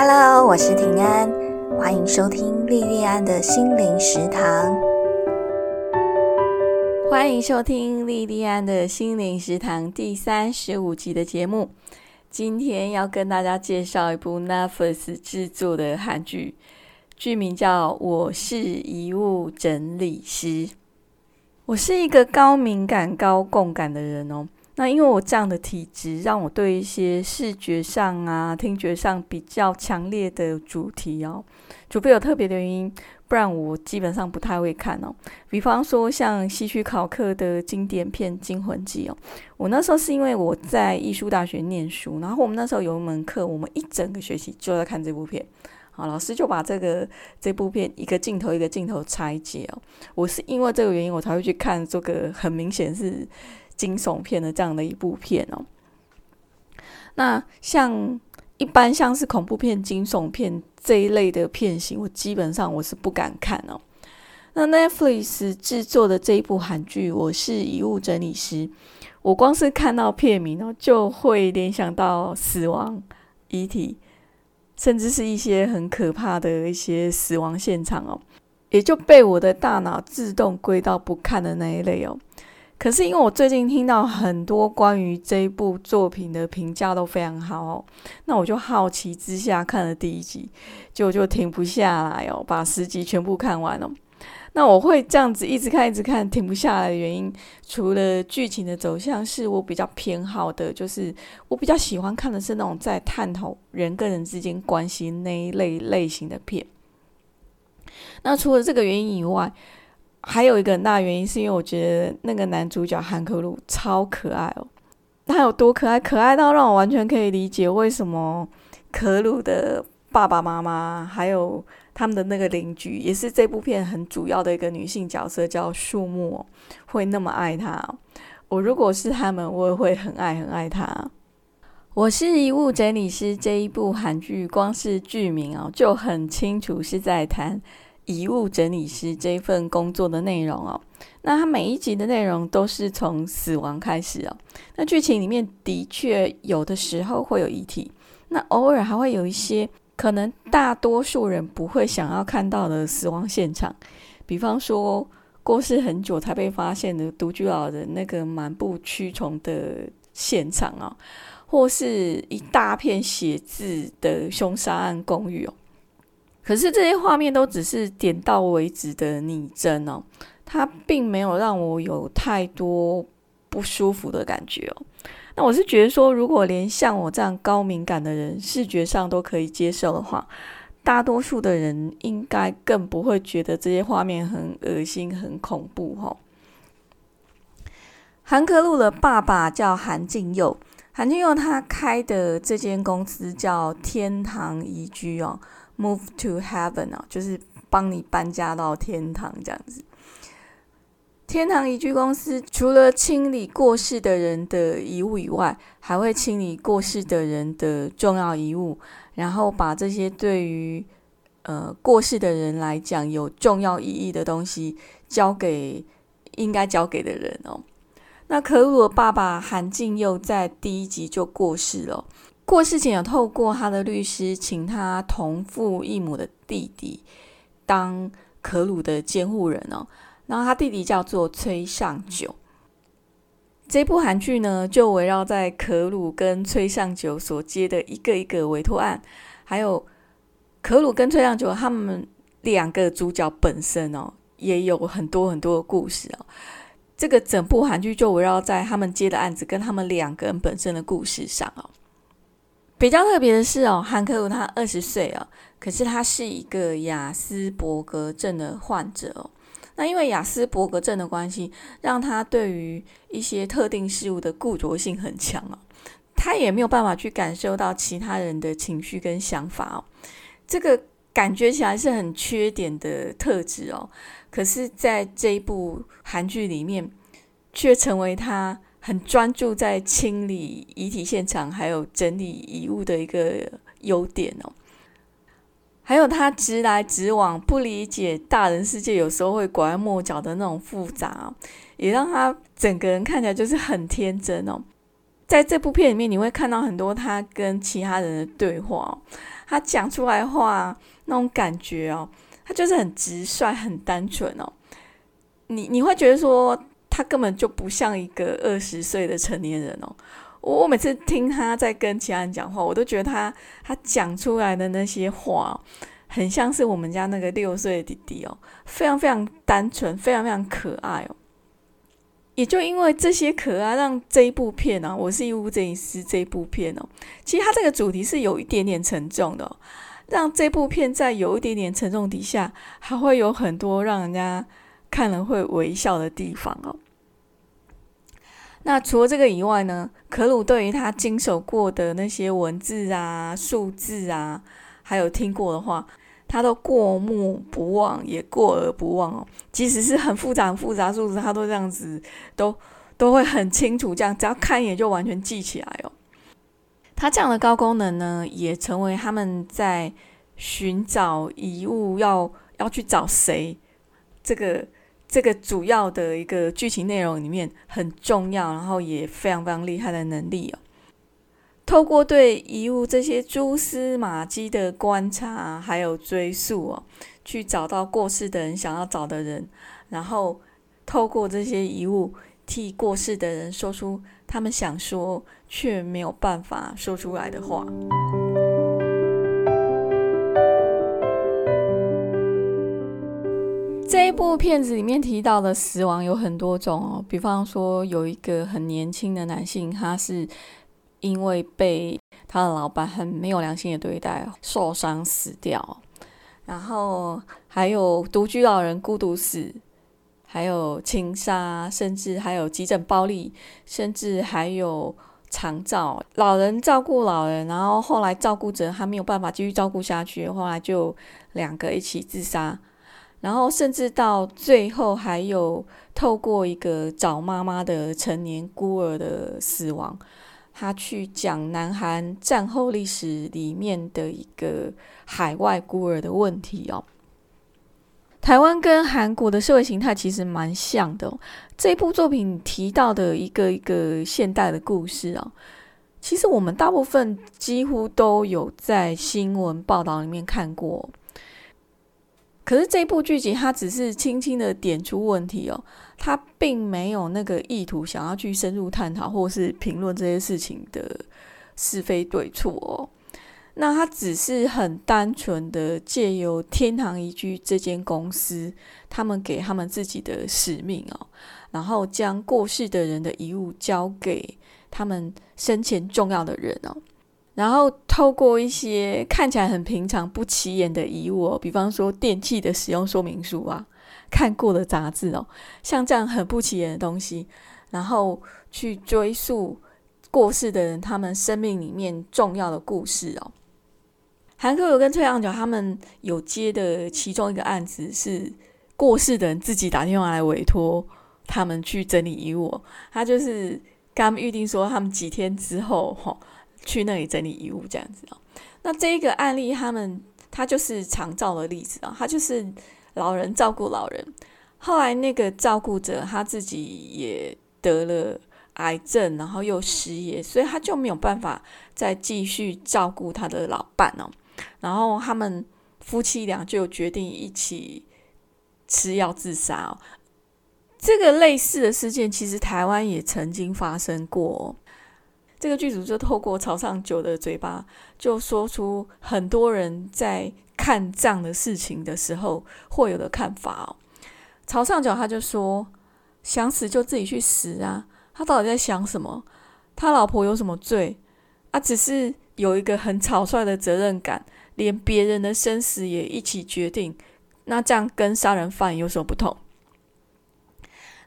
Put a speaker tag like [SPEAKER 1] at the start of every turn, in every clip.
[SPEAKER 1] Hello，我是平安，欢迎收听莉莉安的心灵食堂。
[SPEAKER 2] 欢迎收听莉莉安的心灵食堂第三十五集的节目。今天要跟大家介绍一部 Netflix 制作的韩剧，剧名叫《我是遗物整理师》。我是一个高敏感、高共感的人哦。那因为我这样的体质，让我对一些视觉上啊、听觉上比较强烈的主题哦，除非有特别的原因，不然我基本上不太会看哦。比方说像希区考克的经典片《惊魂记》哦，我那时候是因为我在艺术大学念书，然后我们那时候有一门课，我们一整个学期就在看这部片。好，老师就把这个这部片一个镜头一个镜头拆解哦。我是因为这个原因，我才会去看这个很明显是。惊悚片的这样的一部片哦，那像一般像是恐怖片、惊悚片这一类的片型，我基本上我是不敢看哦。那 Netflix 制作的这一部韩剧《我是遗物整理师》，我光是看到片名哦，就会联想到死亡、遗体，甚至是一些很可怕的一些死亡现场哦，也就被我的大脑自动归到不看的那一类哦。可是因为我最近听到很多关于这部作品的评价都非常好哦，那我就好奇之下看了第一集，就就停不下来哦，把十集全部看完了。那我会这样子一直看一直看停不下来的原因，除了剧情的走向是我比较偏好的，就是我比较喜欢看的是那种在探讨人跟人之间关系那一类类型的片。那除了这个原因以外，还有一个很大原因，是因为我觉得那个男主角韩可鲁超可爱哦。他有多可爱？可爱到让我完全可以理解为什么可鲁的爸爸妈妈，还有他们的那个邻居，也是这部片很主要的一个女性角色，叫树木，会那么爱他。我如果是他们，我也会很爱很爱他。我是遗物整理师这一部韩剧，光是剧名哦就很清楚是在谈。遗物整理师这一份工作的内容哦，那它每一集的内容都是从死亡开始哦。那剧情里面的确有的时候会有遗体，那偶尔还会有一些可能大多数人不会想要看到的死亡现场，比方说过世很久才被发现的独居老人那个满布蛆虫的现场啊，或是一大片血渍的凶杀案公寓哦。可是这些画面都只是点到为止的拟真哦，它并没有让我有太多不舒服的感觉哦。那我是觉得说，如果连像我这样高敏感的人视觉上都可以接受的话，大多数的人应该更不会觉得这些画面很恶心、很恐怖哦。韩可露的爸爸叫韩敬佑，韩敬佑他开的这间公司叫天堂宜居哦。Move to heaven 啊，就是帮你搬家到天堂这样子。天堂移居公司除了清理过世的人的遗物以外，还会清理过世的人的重要遗物，然后把这些对于呃过世的人来讲有重要意义的东西交给应该交给的人哦。那可鲁的爸爸韩敬佑在第一集就过世了。过世前有透过他的律师，请他同父异母的弟弟当可鲁的监护人哦。然后他弟弟叫做崔尚九。这部韩剧呢，就围绕在可鲁跟崔尚九所接的一个一个委托案，还有可鲁跟崔尚九他们两个主角本身哦，也有很多很多的故事哦。这个整部韩剧就围绕在他们接的案子跟他们两个人本身的故事上哦。比较特别的是哦，韩克鲁他二十岁哦，可是他是一个雅斯伯格症的患者哦。那因为雅斯伯格症的关系，让他对于一些特定事物的固着性很强哦。他也没有办法去感受到其他人的情绪跟想法哦。这个感觉起来是很缺点的特质哦。可是，在这一部韩剧里面，却成为他。很专注在清理遗体现场，还有整理遗物的一个优点哦。还有他直来直往，不理解大人世界有时候会拐弯抹角的那种复杂，也让他整个人看起来就是很天真哦。在这部片里面，你会看到很多他跟其他人的对话哦，他讲出来话那种感觉哦，他就是很直率、很单纯哦。你你会觉得说他根本就不像一个二十岁的成年人哦。我每次听他在跟其他人讲话，我都觉得他他讲出来的那些话，很像是我们家那个六岁的弟弟哦，非常非常单纯，非常非常可爱哦。也就因为这些可爱，让这一部片呢，我是义乌摄影师这部片哦，其实它这个主题是有一点点沉重的，让这部片在有一点点沉重底下，还会有很多让人家看了会微笑的地方哦。那除了这个以外呢，可鲁对于他经手过的那些文字啊、数字啊，还有听过的话。他都过目不忘，也过而不忘哦。即使是很复杂、很复杂数字，他都这样子，都都会很清楚。这样只要看一眼就完全记起来哦。他这样的高功能呢，也成为他们在寻找遗物要要去找谁这个这个主要的一个剧情内容里面很重要，然后也非常非常厉害的能力哦。透过对遗物这些蛛丝马迹的观察，还有追溯哦，去找到过世的人想要找的人，然后透过这些遗物替过世的人说出他们想说却没有办法说出来的话。这部片子里面提到的死亡有很多种哦，比方说有一个很年轻的男性，他是。因为被他的老板很没有良心的对待，受伤死掉。然后还有独居老人孤独死，还有情杀，甚至还有急诊暴力，甚至还有长照。老人照顾老人，然后后来照顾者他没有办法继续照顾下去，后来就两个一起自杀。然后甚至到最后还有透过一个找妈妈的成年孤儿的死亡。他去讲南韩战后历史里面的一个海外孤儿的问题哦。台湾跟韩国的社会形态其实蛮像的。这部作品提到的一个一个现代的故事啊，其实我们大部分几乎都有在新闻报道里面看过。可是这部剧集，它只是轻轻的点出问题哦，它并没有那个意图想要去深入探讨或是评论这些事情的是非对错哦。那它只是很单纯的借由天堂宜居这间公司，他们给他们自己的使命哦，然后将过世的人的遗物交给他们生前重要的人哦。然后透过一些看起来很平常、不起眼的遗物，比方说电器的使用说明书啊、看过的杂志哦，像这样很不起眼的东西，然后去追溯过世的人他们生命里面重要的故事哦。韩克有跟崔阳角他们有接的其中一个案子是过世的人自己打电话来委托他们去整理遗物，他就是跟他们预定说他们几天之后哈。去那里整理遗物这样子啊，那这一个案例，他们他就是常照的例子啊，他就是老人照顾老人，后来那个照顾者他自己也得了癌症，然后又失业，所以他就没有办法再继续照顾他的老伴哦，然后他们夫妻俩就决定一起吃药自杀哦。这个类似的事件，其实台湾也曾经发生过。这个剧组就透过朝上九的嘴巴，就说出很多人在看这样的事情的时候会有的看法哦。朝上九他就说：“想死就自己去死啊！他到底在想什么？他老婆有什么罪？啊，只是有一个很草率的责任感，连别人的生死也一起决定。那这样跟杀人犯有什么不同？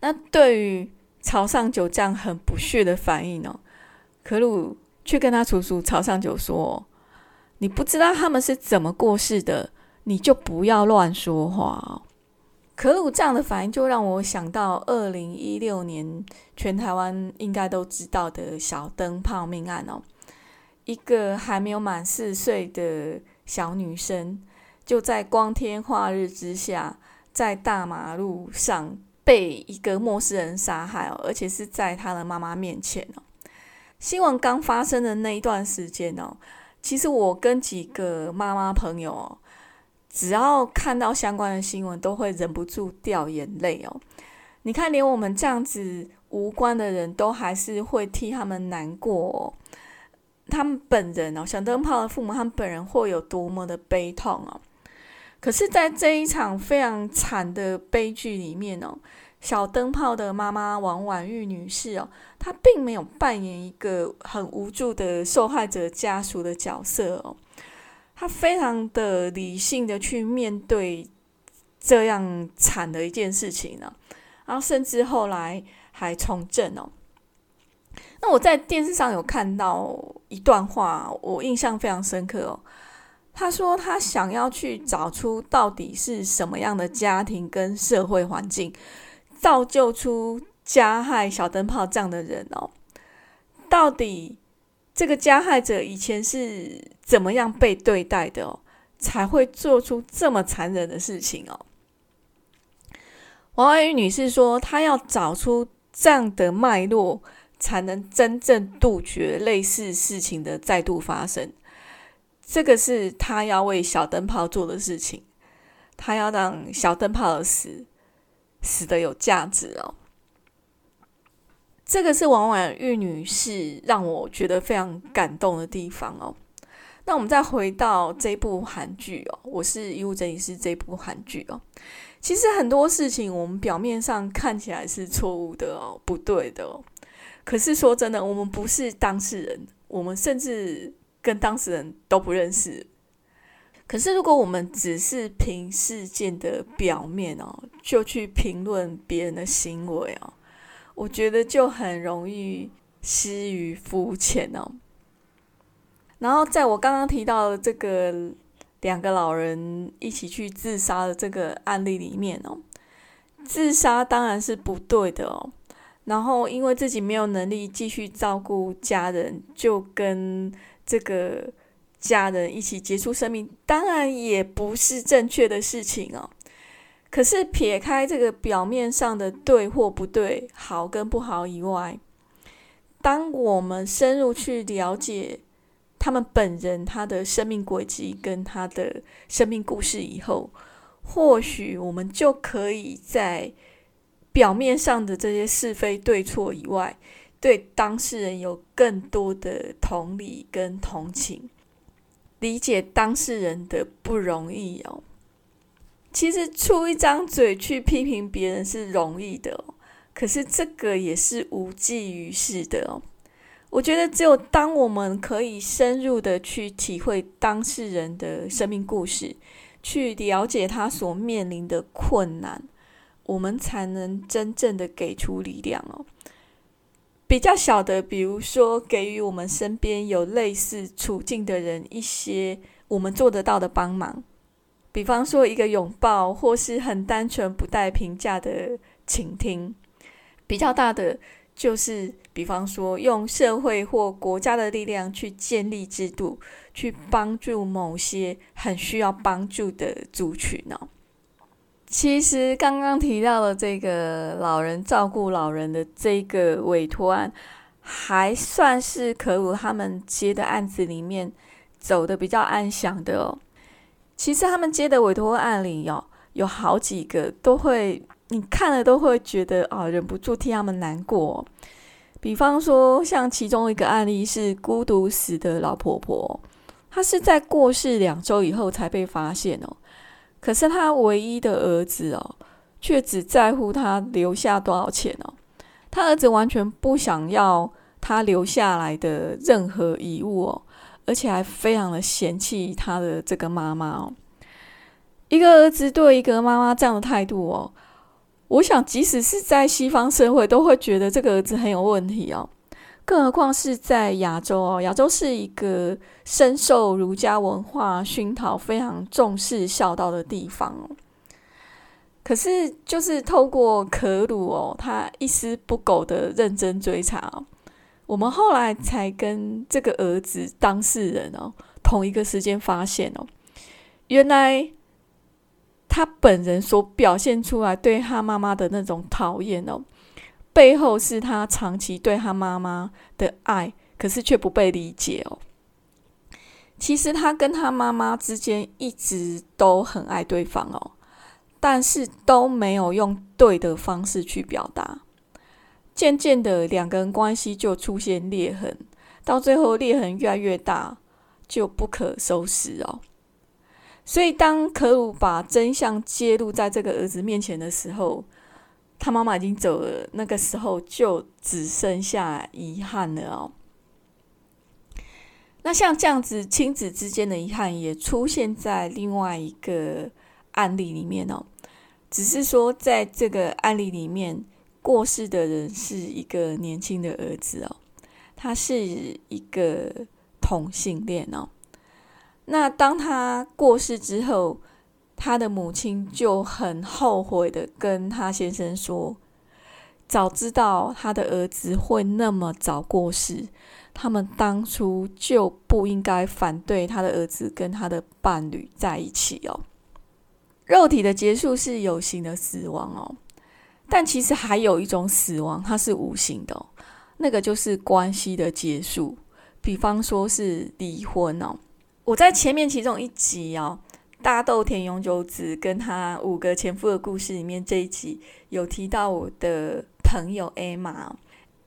[SPEAKER 2] 那对于朝上九这样很不屑的反应呢？”可鲁却跟他叔叔曹尚九说：“你不知道他们是怎么过世的，你就不要乱说话。”可鲁这样的反应就让我想到二零一六年全台湾应该都知道的小灯泡命案哦。一个还没有满四岁的小女生，就在光天化日之下，在大马路上被一个陌生人杀害哦，而且是在她的妈妈面前哦。新闻刚发生的那一段时间哦，其实我跟几个妈妈朋友哦，只要看到相关的新闻，都会忍不住掉眼泪哦。你看，连我们这样子无关的人都还是会替他们难过哦。他们本人哦，小灯泡的父母，他们本人会有多么的悲痛哦。可是，在这一场非常惨的悲剧里面哦，小灯泡的妈妈王婉玉女士哦，她并没有扮演一个很无助的受害者家属的角色哦，她非常的理性的去面对这样惨的一件事情呢，然后甚至后来还从政哦。那我在电视上有看到一段话，我印象非常深刻哦。他说他想要去找出到底是什么样的家庭跟社会环境，造就出加害小灯泡这样的人哦。到底这个加害者以前是怎么样被对待的哦，才会做出这么残忍的事情哦？王爱玉女士说，她要找出这样的脉络。才能真正杜绝类似事情的再度发生。这个是她要为小灯泡做的事情，她要让小灯泡的死死的有价值哦。这个是王婉玉女士让我觉得非常感动的地方哦。那我们再回到这部韩剧哦，我是医务整理师这部韩剧哦。其实很多事情我们表面上看起来是错误的哦，不对的哦。可是说真的，我们不是当事人，我们甚至跟当事人都不认识。可是如果我们只是凭事件的表面哦，就去评论别人的行为哦，我觉得就很容易失于肤浅哦。然后在我刚刚提到的这个两个老人一起去自杀的这个案例里面哦，自杀当然是不对的哦。然后，因为自己没有能力继续照顾家人，就跟这个家人一起结束生命，当然也不是正确的事情哦。可是，撇开这个表面上的对或不对、好跟不好以外，当我们深入去了解他们本人他的生命轨迹跟他的生命故事以后，或许我们就可以在。表面上的这些是非对错以外，对当事人有更多的同理跟同情，理解当事人的不容易哦。其实出一张嘴去批评别人是容易的，可是这个也是无济于事的哦。我觉得只有当我们可以深入的去体会当事人的生命故事，去了解他所面临的困难。我们才能真正的给出力量哦。比较小的，比如说给予我们身边有类似处境的人一些我们做得到的帮忙，比方说一个拥抱，或是很单纯不带评价的倾听。比较大的就是，比方说用社会或国家的力量去建立制度，去帮助某些很需要帮助的族群哦。其实刚刚提到的这个老人照顾老人的这个委托案，还算是可鲁他们接的案子里面走的比较安详的哦。其实他们接的委托案里哦，有好几个都会，你看了都会觉得啊，忍不住替他们难过。比方说，像其中一个案例是孤独死的老婆婆，她是在过世两周以后才被发现哦。可是他唯一的儿子哦，却只在乎他留下多少钱哦。他儿子完全不想要他留下来的任何遗物哦，而且还非常的嫌弃他的这个妈妈哦。一个儿子对一个妈妈这样的态度哦，我想即使是在西方社会，都会觉得这个儿子很有问题哦。更何况是在亚洲哦，亚洲是一个深受儒家文化熏陶、非常重视孝道的地方哦。可是，就是透过可鲁哦，他一丝不苟的认真追查，我们后来才跟这个儿子当事人哦，同一个时间发现哦，原来他本人所表现出来对他妈妈的那种讨厌哦。背后是他长期对他妈妈的爱，可是却不被理解哦。其实他跟他妈妈之间一直都很爱对方哦，但是都没有用对的方式去表达。渐渐的，两个人关系就出现裂痕，到最后裂痕越来越大，就不可收拾哦。所以，当可鲁把真相揭露在这个儿子面前的时候，他妈妈已经走了。那个时候，就只剩下遗憾了哦。那像这样子，亲子之间的遗憾也出现在另外一个案例里面哦。只是说，在这个案例里面，过世的人是一个年轻的儿子哦，他是一个同性恋哦。那当他过世之后，他的母亲就很后悔的跟他先生说：“早知道他的儿子会那么早过世，他们当初就不应该反对他的儿子跟他的伴侣在一起哦。肉体的结束是有形的死亡哦，但其实还有一种死亡，它是无形的，那个就是关系的结束，比方说是离婚哦。”我在前面其中一集哦，大豆田永久子跟他五个前夫的故事里面，这一集有提到我的朋友 Emma。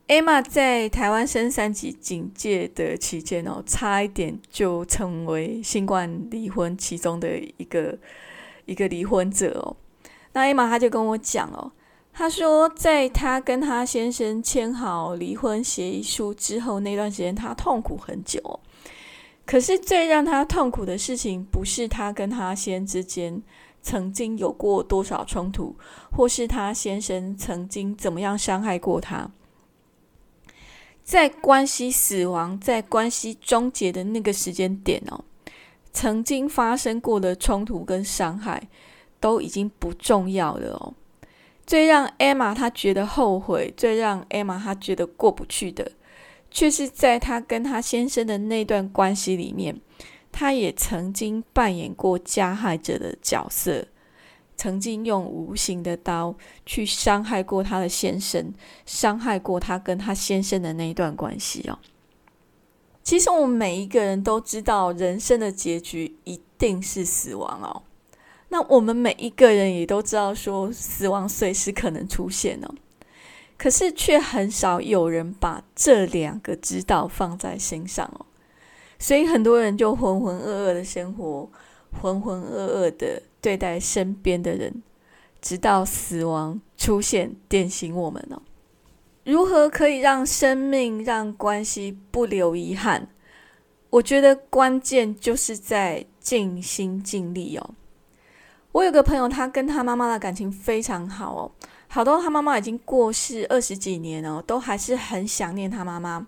[SPEAKER 2] Emma 在台湾升三级警戒的期间哦，差一点就成为新冠离婚其中的一个一个离婚者哦。那 Emma 他就跟我讲哦，他说在他跟他先生签好离婚协议书之后那段时间，他痛苦很久。可是最让他痛苦的事情，不是他跟他先之间曾经有过多少冲突，或是他先生曾经怎么样伤害过他。在关系死亡、在关系终结的那个时间点哦，曾经发生过的冲突跟伤害都已经不重要了哦。最让 Emma 她觉得后悔，最让 Emma 她觉得过不去的。却是在她跟她先生的那段关系里面，她也曾经扮演过加害者的角色，曾经用无形的刀去伤害过她的先生，伤害过她跟她先生的那一段关系哦。其实我们每一个人都知道，人生的结局一定是死亡哦。那我们每一个人也都知道，说死亡随时可能出现哦。可是却很少有人把这两个指导放在心上哦，所以很多人就浑浑噩噩的生活，浑浑噩噩的对待身边的人，直到死亡出现点醒我们哦。如何可以让生命、让关系不留遗憾？我觉得关键就是在尽心尽力哦。我有个朋友，他跟他妈妈的感情非常好哦。好多他妈妈已经过世二十几年了，都还是很想念他妈妈。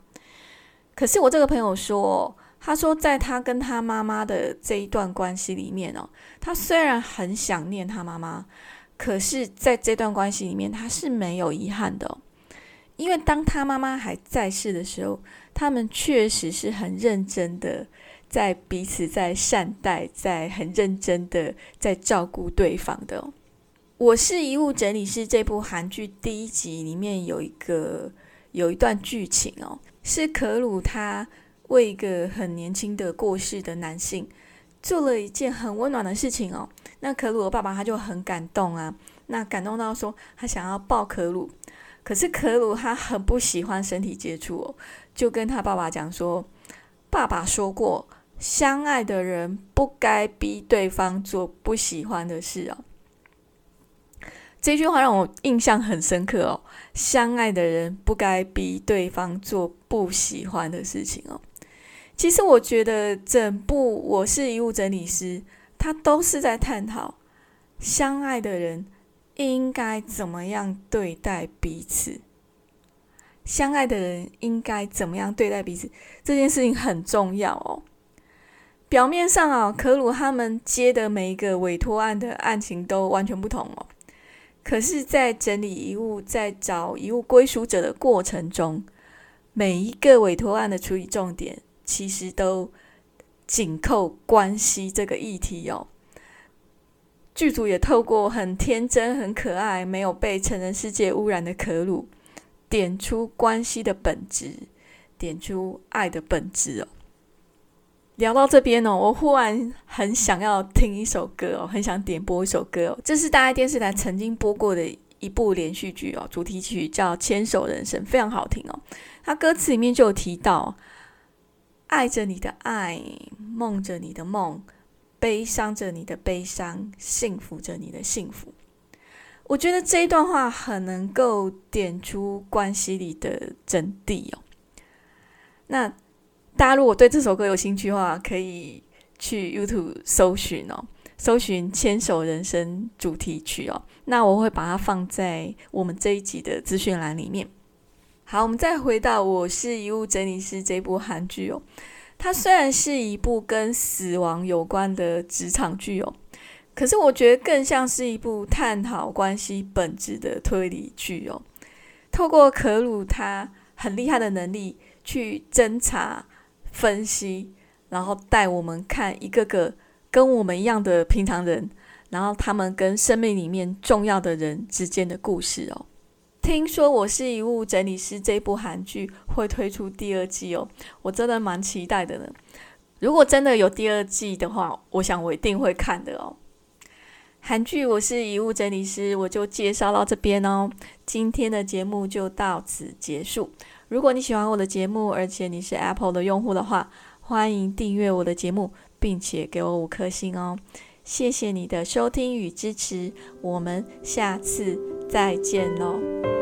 [SPEAKER 2] 可是我这个朋友说，他说在他跟他妈妈的这一段关系里面哦，他虽然很想念他妈妈，可是在这段关系里面他是没有遗憾的，因为当他妈妈还在世的时候，他们确实是很认真的在彼此在善待，在很认真的在照顾对方的。我是遗物整理师这部韩剧第一集里面有一个有一段剧情哦，是可鲁他为一个很年轻的过世的男性做了一件很温暖的事情哦。那可鲁的爸爸他就很感动啊，那感动到说他想要抱可鲁，可是可鲁他很不喜欢身体接触哦，就跟他爸爸讲说，爸爸说过，相爱的人不该逼对方做不喜欢的事哦。这句话让我印象很深刻哦。相爱的人不该逼对方做不喜欢的事情哦。其实我觉得整部《我是遗物整理师》，他都是在探讨相爱的人应该怎么样对待彼此。相爱的人应该怎么样对待彼此这件事情很重要哦。表面上啊，可鲁他们接的每一个委托案的案情都完全不同哦。可是，在整理遗物、在找遗物归属者的过程中，每一个委托案的处理重点，其实都紧扣关系这个议题哦。剧组也透过很天真、很可爱、没有被成人世界污染的可鲁，点出关系的本质，点出爱的本质哦。聊到这边哦，我忽然很想要听一首歌哦，很想点播一首歌哦。这是大爱电视台曾经播过的一部连续剧哦，主题曲叫《牵手人生》，非常好听哦。它歌词里面就有提到：爱着你的爱，梦着你的梦，悲伤着你的悲伤，幸福着你的幸福。我觉得这一段话很能够点出关系里的真谛哦。那大家如果对这首歌有兴趣的话，可以去 YouTube 搜寻哦，搜寻《牵手人生》主题曲哦。那我会把它放在我们这一集的资讯栏里面。好，我们再回到《我是遗物整理师》这部韩剧哦。它虽然是一部跟死亡有关的职场剧哦。可是我觉得更像是一部探讨关系本质的推理剧哦。透过可鲁他很厉害的能力去侦查、分析，然后带我们看一个个跟我们一样的平常人，然后他们跟生命里面重要的人之间的故事哦。听说我是遗物整理师这部韩剧会推出第二季哦，我真的蛮期待的呢。如果真的有第二季的话，我想我一定会看的哦。韩剧，我是遗物整理师，我就介绍到这边哦。今天的节目就到此结束。如果你喜欢我的节目，而且你是 Apple 的用户的话，欢迎订阅我的节目，并且给我五颗星哦。谢谢你的收听与支持，我们下次再见喽。